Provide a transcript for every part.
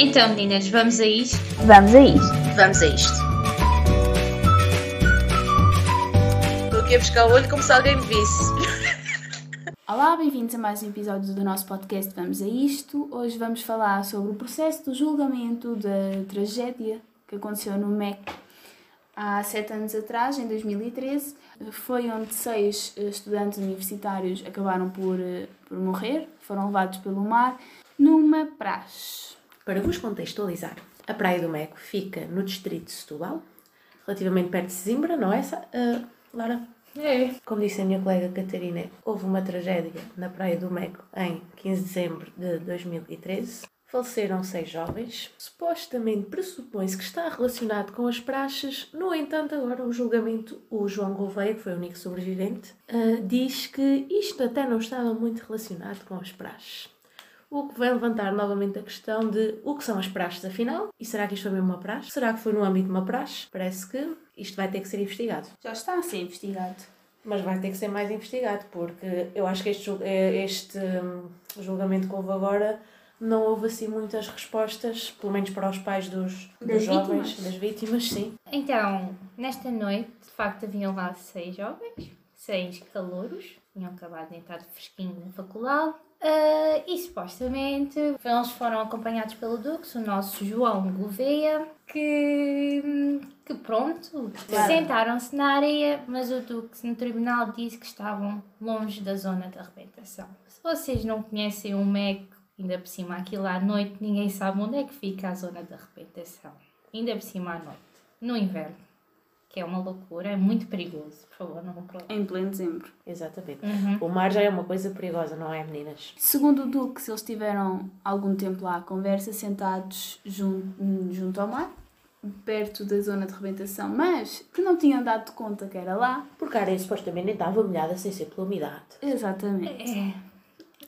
Então, meninas, vamos a isto? Vamos a isto. Vamos a isto. Estou aqui a buscar o olho como se alguém me visse. Olá, bem-vindos a mais um episódio do nosso podcast Vamos a Isto. Hoje vamos falar sobre o processo do julgamento da tragédia que aconteceu no MEC há sete anos atrás, em 2013. Foi onde seis eh, estudantes universitários acabaram por, eh, por morrer, foram levados pelo mar numa praxe. Para vos contextualizar, a Praia do Meco fica no distrito de Setúbal, relativamente perto de Zimbra, não é, uh, Lara? É. Como disse a minha colega Catarina, houve uma tragédia na Praia do Meco em 15 de dezembro de 2013. Faleceram seis jovens. Supostamente pressupõe-se que está relacionado com as praxes. No entanto, agora o julgamento, o João Gouveia, que foi o único sobrevivente, uh, diz que isto até não estava muito relacionado com as praxes. O que vai levantar novamente a questão de o que são as praxes afinal? E será que isto foi mesmo uma praxe? Será que foi no âmbito de uma praxe? Parece que isto vai ter que ser investigado. Já está a ser investigado. Mas vai ter que ser mais investigado, porque eu acho que este, este hum, julgamento que houve agora não houve assim muitas respostas, pelo menos para os pais dos, dos Das jovens, vítimas? das vítimas, sim. Então, nesta noite, de facto, haviam lá seis jovens, seis calouros, tinham acabado de entrar fresquinho na faculdade. Ah, e supostamente eles foram acompanhados pelo Dux, o nosso João Gouveia, que, que pronto, Claro. sentaram-se na areia, mas o Dux no tribunal disse que estavam longe da zona de arrebentação. Se vocês não conhecem o MEC, ainda por cima aquilo à noite, ninguém sabe onde é que fica a zona de arrebentação. Ainda por cima à noite, no inverno, que é uma loucura, é muito perigoso. Por favor, não vão para lá. Em pleno dezembro. Exatamente. Uhum. O mar já é uma coisa perigosa, não é, meninas? Segundo o Duque, eles tiveram algum tempo lá à conversa, sentados junto, junto ao mar, perto da zona de rebentação, mas que não tinham dado conta que era lá. Porque a areia supostamente nem estava molhada sem ser pela umidade. Exatamente. É,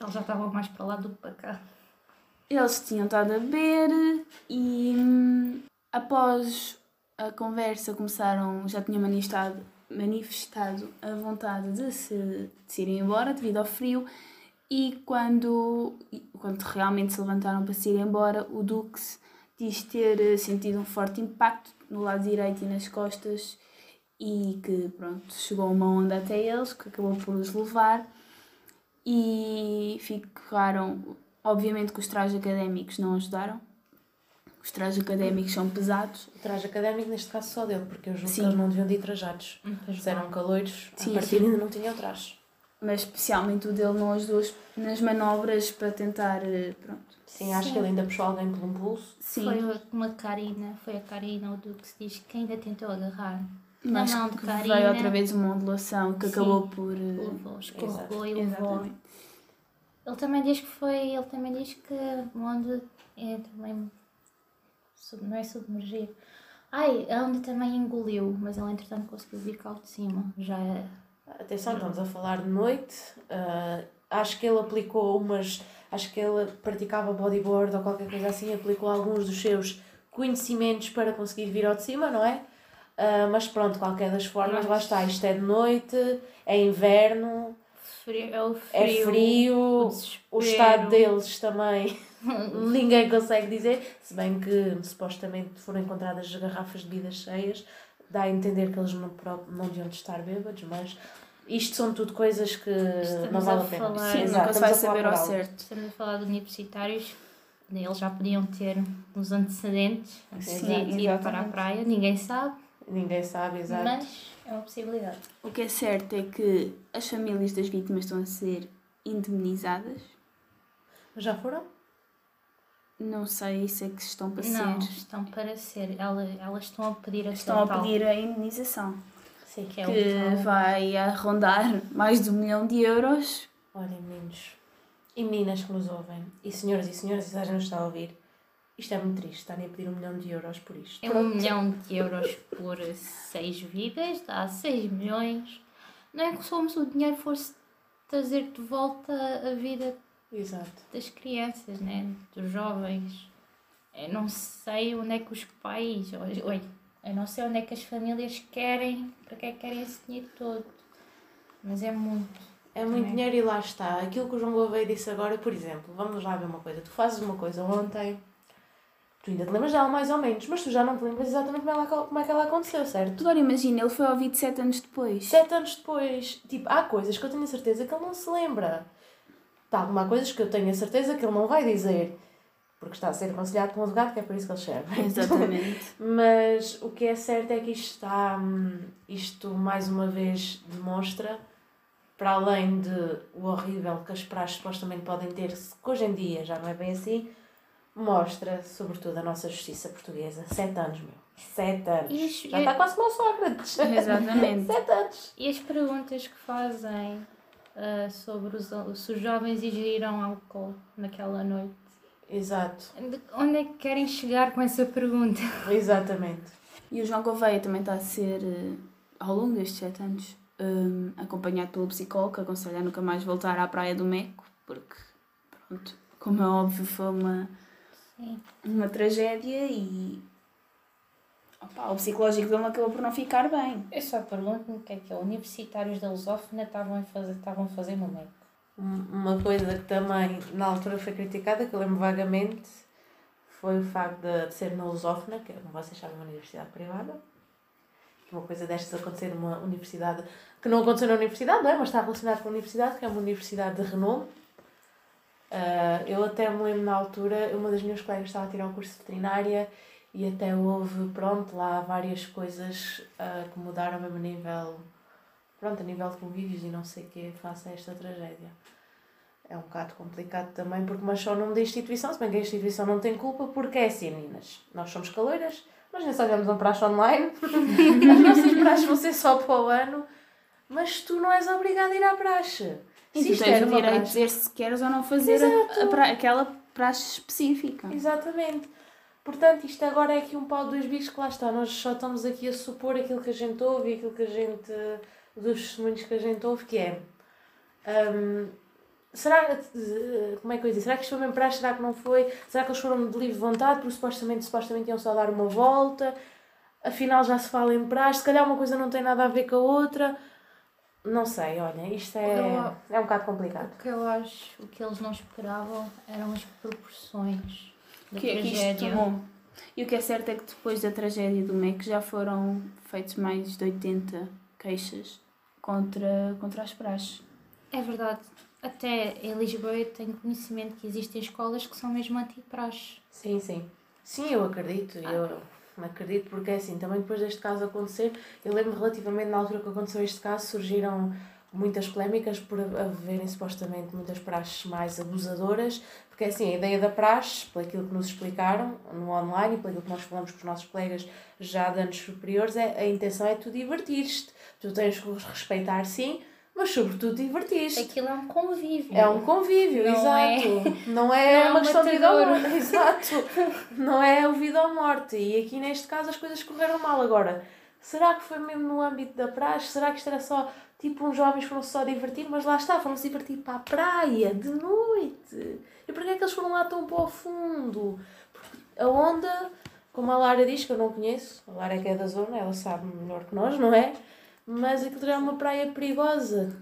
eles já estavam mais para lá do que para cá. Eles tinham estado a beber e hum, após a conversa começaram, já tinham manifestado, manifestado a vontade de se, de se irem embora devido ao frio e quando, quando realmente se levantaram para se ir embora, o Dux diz ter eh, sentido um forte impacto no lado direito e nas costas e que pronto, chegou uma onda até eles que acabou por os levar e ficaram. Obviamente que os trajes académicos não ajudaram. Os trajes académicos são pesados. O traje académico, neste caso, só deu, porque eu julgo Sim. que eles não deviam de ir trajados. Pois Se eram caloiros, Sim, a partir ainda não tinham traje. mas especialmente o dele não ajudou nas manobras para tentar. eh, Pronto. Sim, acho Sim. que ele ainda puxou alguém pelo pulso. Sim, Foi uma Karina, foi a Karina, o Dux diz que ainda tentou agarrar. mas na mão de que Karina. veio outra vez uma ondulação que Sim. acabou por. eh, Levou, escorregou e levou. Ele também diz que foi, ele também diz que onde é também não é submergir. Ai, a onda também engoliu, mas ele entretanto conseguiu vir cá de cima. Já é. Atenção, estamos a falar de noite. ah, acho que ele aplicou umas. Acho que ele praticava bodyboard ou qualquer coisa assim, aplicou alguns dos seus conhecimentos para conseguir vir ao de cima, não é? Ah, mas pronto, qualquer das formas, lá está. Isto é de noite, é inverno, Frio, é o frio. é frio, o o estado deles também ninguém consegue dizer, se bem que supostamente foram encontradas garrafas de bebidas cheias, dá a entender que eles não, não deviam de estar bêbados, mas isto são tudo coisas que não Estamos vale a pena. falar- Sim, nunca se vai saber ao certo. Estamos a falar de universitários, eles já podiam ter uns antecedentes antes Sim, de ir para a praia, ninguém sabe, Ninguém sabe, exato. mas é uma possibilidade. O que é certo é que as famílias das vítimas estão a ser indemnizadas. Já foram? Não sei se é que estão para Não, ser. estão para ser, elas, elas estão a pedir aquele Estão a pedir a indemnização. Sim. que é que vai a rondar mais de um milhão de euros. Olhem, meninos e meninas que nos ouvem, e senhoras e senhoras, se já nos está a ouvir, isto é muito triste, estarem a pedir um milhão de euros por isto. É um milhão de euros por seis vidas, dá 6 milhões. Não é que somos o dinheiro fosse trazer de volta a vida Exato. das crianças, né? dos jovens. Eu não sei onde é que os pais, oi, eu não sei onde é que as famílias querem, para que é que querem esse dinheiro todo. Mas é muito. É muito Também. dinheiro e lá está. Aquilo que o João Gouveia disse agora, por exemplo, vamos lá ver uma coisa. Tu fazes uma coisa ontem Tu ainda te lembras dela mais ou menos, mas tu já não te lembras exatamente como, ela, como é que ela aconteceu, certo? Agora imagina, ele foi vídeo sete anos depois. Sete anos depois, tipo, há coisas que eu tenho a certeza que ele não se lembra. Tá, há coisas que eu tenho a certeza que ele não vai dizer. Porque está a ser aconselhado por um advogado, que é por isso que ele serve. Exatamente. Mas o que é certo é que isto está. hum, Isto mais uma vez demonstra, para além de o horrível que as praxes supostamente podem ter, que hoje em dia já não é bem assim, mostra sobretudo a nossa justiça portuguesa. Sete anos, meu. Sete anos. As- Já está quase como o Sócrates. Exatamente. Sete anos. E as perguntas que fazem ah, sobre os, se os jovens ingeriram álcool naquela noite? Exato. De- Onde é que querem chegar com essa pergunta? Exatamente. E o João Gouveia também está a ser, eh, ao longo destes sete anos, eh, acompanhado pelo psicólogo que aconselha a nunca mais voltar à Praia do Meco, porque, pronto, como é óbvio, foi uma, Sim. uma tragédia e opa, o psicológico dele acabou por não ficar bem. Eu só pergunto-me o que é que é. Universitários da Lusófona estavam a fazer, estavam a fazer no MEC. Um- Uma coisa que também na altura foi criticada, que eu lembro vagamente, foi o facto de, de ser na Lusófona, que como vocês sabem, uma universidade privada. Uma coisa destas acontecer numa universidade que não aconteceu na universidade, não é? Mas está relacionado com a universidade, que é uma universidade de renome. Ah, eu até me lembro na altura, uma das minhas colegas estava a tirar o curso de veterinária e até houve, pronto, lá várias coisas ah, que mudaram mesmo a nível, pronto, a nível de convívios e não sei o quê, face a esta tragédia. É um bocado complicado também, porque mas só o nome da instituição, se bem que a instituição não tem culpa, porque é assim, meninas. Nós somos caloiras, nós nem sabemos um praxe online, as nossas praxes vão ser só para o ano, mas tu não és obrigada a ir à praxe. E Se tu tens o direito de praxe- dizer se queres ou não fazer a, a pra- aquela praxe específica. Exatamente. Portanto, isto agora é aqui um pau de dois bicos que lá está. Nós só estamos aqui a supor aquilo que a gente ouve e aquilo que a gente. dos testemunhos que a gente ouve, que é. hum, será. Como é que eu ia dizer? Será que isto foi mesmo praxe? Será que não foi? Será que eles foram de livre vontade? Porque supostamente, supostamente iam só dar uma volta. Afinal já se fala em praxe. Se calhar uma coisa não tem nada a ver com a outra. Não sei, olha, isto é, Eu- é um bocado complicado. O que eu acho, o que eles não esperavam eram as proporções da Que, que isto tragédia. tomou. E o que é certo é que depois da tragédia do MEC já foram feitos mais de 80 queixas contra, contra as praxes. É verdade. Até em Lisboa eu tenho conhecimento que existem escolas que são mesmo anti-praxe. Sim, sim. Sim, eu acredito. Eu acredito porque é assim, também depois deste caso acontecer, eu lembro relativamente na altura que aconteceu este caso, surgiram muitas polémicas por haverem supostamente muitas praxes mais abusadoras, porque é assim, a ideia da praxe, pelo que nos explicaram no online e pelo aquilo que nós falamos com os nossos colegas já de anos superiores, é, a intenção é tu divertir-te. Tu tens que respeitar sim, mas sobretudo divertir-te. Aquilo é um convívio. É um convívio, Não é- exato. Não é, não é uma um questão de vida ou morte. Exato. Não é o vida ou morte. E aqui neste caso as coisas correram mal. Agora, será que foi mesmo no âmbito da praxe? Será que isto era só tipo uns jovens foram só divertir? Mas lá está, foram se divertir para a praia de noite. E porquê é que eles foram lá tão para o fundo? Porque a onda, como a Lara diz, que eu não conheço, a Lara é que é da zona, ela sabe melhor que nós, não é? Mas aquilo era uma praia perigosa.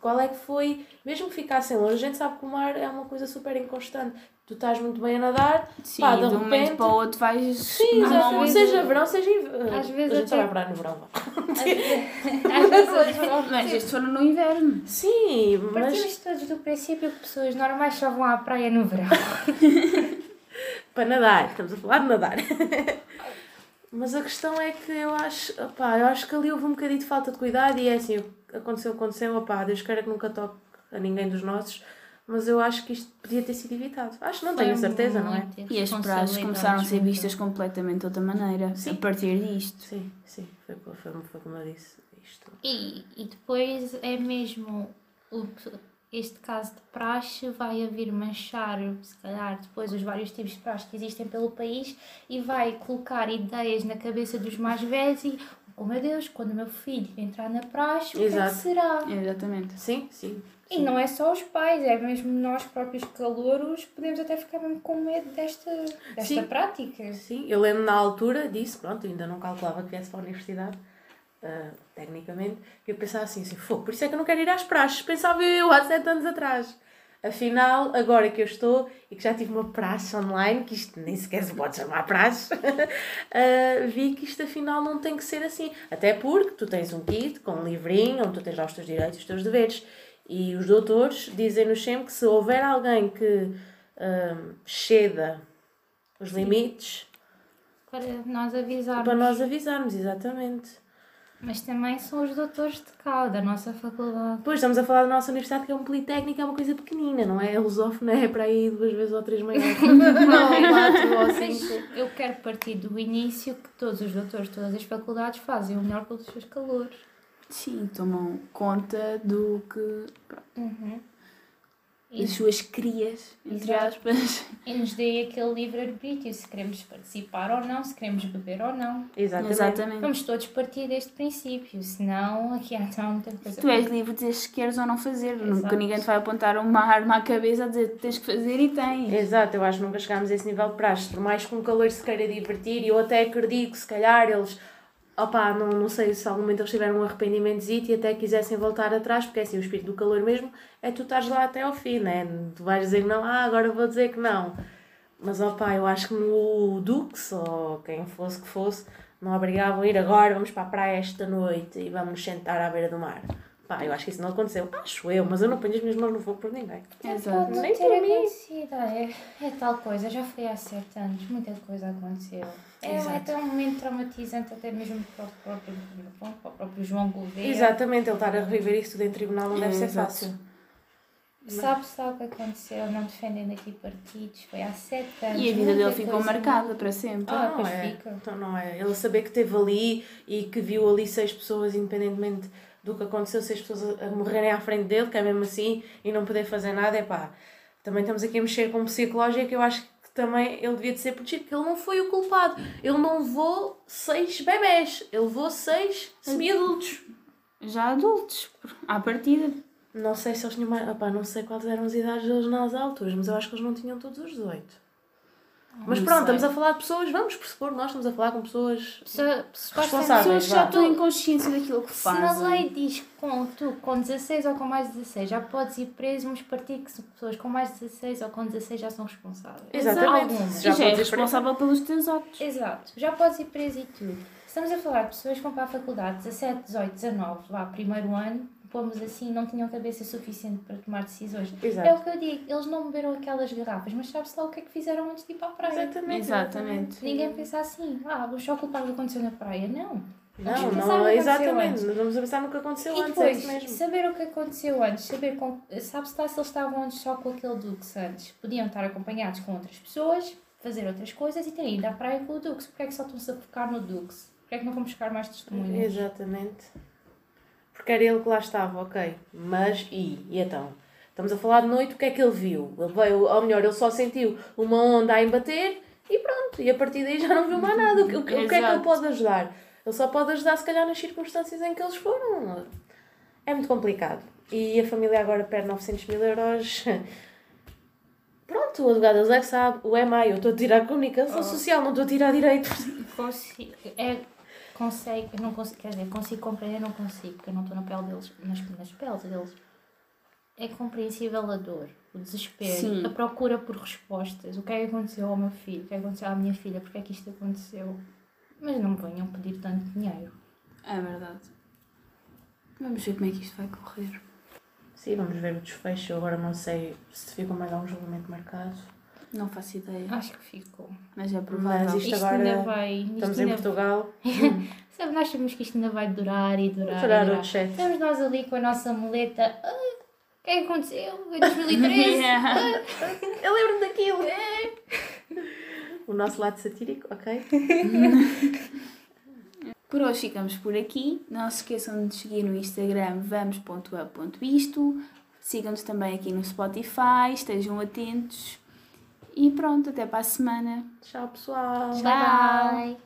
Qual é que foi? Mesmo que ficassem longe, a gente sabe que o mar é uma coisa super inconstante. Tu estás muito bem a nadar, Sim, Pá, de de um momento repente- para o outro vais. sim, onda. seja verão, seja inverno. Às vezes a gente só vai praia no verão. vá. Às vezes Mas estes foram no inverno. Sim, mas Partimos todos do princípio que pessoas normais só vão à praia no verão. para nadar, estamos a falar de nadar. Mas a questão é que eu acho, opá, eu acho que ali houve um bocadinho de falta de cuidado e é assim, aconteceu, aconteceu, opá, Deus queira que nunca toque a ninguém dos nossos, mas eu acho que isto podia ter sido evitado. Acho, não tenho certeza, não é? E as praxes começaram a ser vistas completamente de outra maneira Sim. a partir disto. Sim, sim, foi, foi, foi como eu disse. Isto. E, e depois é mesmo o, este caso de praxe vai a vir manchar, se calhar, depois os vários tipos de praxe que existem pelo país e vai colocar ideias na cabeça dos mais velhos e, oh meu Deus, quando o meu filho entrar na praxe, o que é que Exato. será? Exatamente. Sim, sim. E não é só os pais, é mesmo nós próprios calouros, podemos até ficar mesmo com medo desta, desta Sim. prática. Sim, eu lembro na altura disso, pronto, ainda não calculava que viesse para a universidade, ah, tecnicamente, que eu pensava assim, assim, fogo, por isso é que eu não quero ir às praxes, pensava eu há sete anos atrás. Afinal, agora que eu estou e que já tive uma praxe online, que isto nem sequer se pode chamar praxe, uh, vi que isto afinal não tem que ser assim. Até porque tu tens um kit com um livrinho onde tu tens lá os teus direitos e os teus deveres. E os doutores dizem-nos sempre que se houver alguém que uh, ceda os limites. Para nós avisarmos. Para nós avisarmos, exatamente. Mas também são os doutores de cá, da nossa faculdade. Pois, estamos a falar da nossa universidade, que é um politécnico, é uma coisa pequenina, não é? A lusófona é para aí duas vezes ou três maiores. não, quatro ou cinco. Eu quero partir do início que todos os doutores de todas as faculdades fazem o melhor pelos seus calores. Sim, tomam conta do que. Uhum as suas crias, entre Exato. aspas. E nos dê aquele livre-arbítrio, se queremos participar ou não, se queremos beber ou não. Exatamente. Exatamente. Vamos todos partir deste princípio, senão aqui há tão muita coisa. Tu és livre de dizer se queres ou não fazer, Exato. nunca ninguém te vai apontar uma arma à cabeça a dizer que tens que fazer e tens. Exato, eu acho que nunca chegámos a esse nível de praxe, por mais que um calor se queira divertir, e eu até acredito que se calhar eles opá, não, não sei se algum momento eles tiveram um arrependimento e até quisessem voltar atrás, porque é assim, o espírito do calor mesmo é tu estás lá até ao fim, né? Tu vais dizer não, ah, agora vou dizer que não. Mas opá, eu acho que no Dux, ou quem fosse que fosse, não obrigavam a ir agora, vamos para a praia esta noite e vamos sentar à beira do mar. Pá, eu acho que isso não aconteceu. Acho eu, mas eu não ponho as minhas mãos no fogo por ninguém. Exato. Nem por mim. É, é tal coisa, já foi há sete anos, muita coisa aconteceu. É, é tão um momento traumatizante até mesmo para o próprio, para o próprio João Gouveia. Exatamente, ele estar a reviver isso tudo em tribunal não deve ser fácil. Sabe-se lá o que aconteceu, não defendendo aqui partidos, foi há sete anos. E a vida dele ficou marcada para sempre. Ah, não é. Fica. Então não é. Ele saber que esteve ali e que viu ali seis pessoas, independentemente do que aconteceu, seis pessoas a morrerem à frente dele, que é mesmo assim, e não poder fazer nada, é pá. Também estamos aqui a mexer com psicológico, eu acho que também ele devia de ser protegido, porque ele não foi o culpado. Ele não levou seis bebés, ele levou seis semi-adultos. Já adultos, à partida. Não sei se eles tinham mais. Opá, não sei quais eram as idades deles nas alturas, mas eu acho que eles não tinham todos os 18. Mas pronto, estamos a falar de pessoas, vamos pressupor, nós estamos a falar com pessoas responsáveis. Pessoas já estão em consciência daquilo que fazem. Se na lei diz que com, tu com 16 ou com mais 16 já podes ir preso, mas partir que pessoas com mais 16 ou com 16 já são responsáveis. Exatamente. Algumas. Já, já é responsável pelos teus atos. Exato. Já podes ir preso e tudo. Estamos a falar de pessoas que vão para a faculdade 17, 18, 19, lá, primeiro ano, pomos assim, não tinham cabeça suficiente para tomar decisões. Exato. É o que eu digo, eles não beberam aquelas garrafas, mas sabe-se lá o que é que fizeram antes de ir para a praia. Exatamente. Exatamente. Ninguém pensa assim, ah, vou só culpar o que aconteceu na praia. Não. Não, não, exatamente. Nós vamos pensar no que aconteceu e antes. Depois, é mesmo. saber o que aconteceu antes, saber com, sabe-se lá se eles estavam antes só com aquele Dux antes. Podiam estar acompanhados com outras pessoas, fazer outras coisas e terem ido à praia com o Dux. Porquê é que só estão-se a focar no Dux? Porquê é que não vão buscar mais testemunhas? Exatamente. Porque era ele que lá estava, ok. Mas e? E então? Estamos a falar de noite, o que é que ele viu? Ele veio, ou melhor, ele só sentiu uma onda a embater e pronto. E a partir daí já não viu mais nada. O que, o o que é que ele pode ajudar? Ele só pode ajudar, se calhar, nas circunstâncias em que eles foram. É muito complicado. E a família agora perde 900 mil euros. Pronto, o advogado é que sabe, o EMAI, eu estou a tirar comunicação oh. social, não estou a tirar direito. É, consegue, eu não consigo, quer dizer, consigo compreender, não consigo, porque eu não estou na pele deles, nas, nas peles deles. É compreensível a dor, o desespero, Sim. a procura por respostas. O que é que aconteceu ao meu filho? O que é que aconteceu à minha filha? Porque é que isto aconteceu? Mas não me venham pedir tanto dinheiro. É verdade. Vamos ver como é que isto vai correr. Sim, vamos ver o desfecho. Agora não sei se ficou mais algum julgamento marcado. Não faço ideia. Acho que ficou. Mas é provável. Mas isto, isto agora ainda vai, isto estamos ainda... em Portugal. Sabe, nós sabemos que isto ainda vai durar e durar. Durar, e durar. o chat. Estamos nós ali com a nossa muleta. Ah, o que é que aconteceu? Em 2013? ah, eu lembro-me daquilo. É. O nosso lado satírico, ok? Por hoje ficamos por aqui. Não se esqueçam de seguir no Instagram vamos.up.isto. Sigam-nos também aqui no Spotify. Estejam atentos. E pronto, até para a semana. Tchau, pessoal. Tchau. Bye.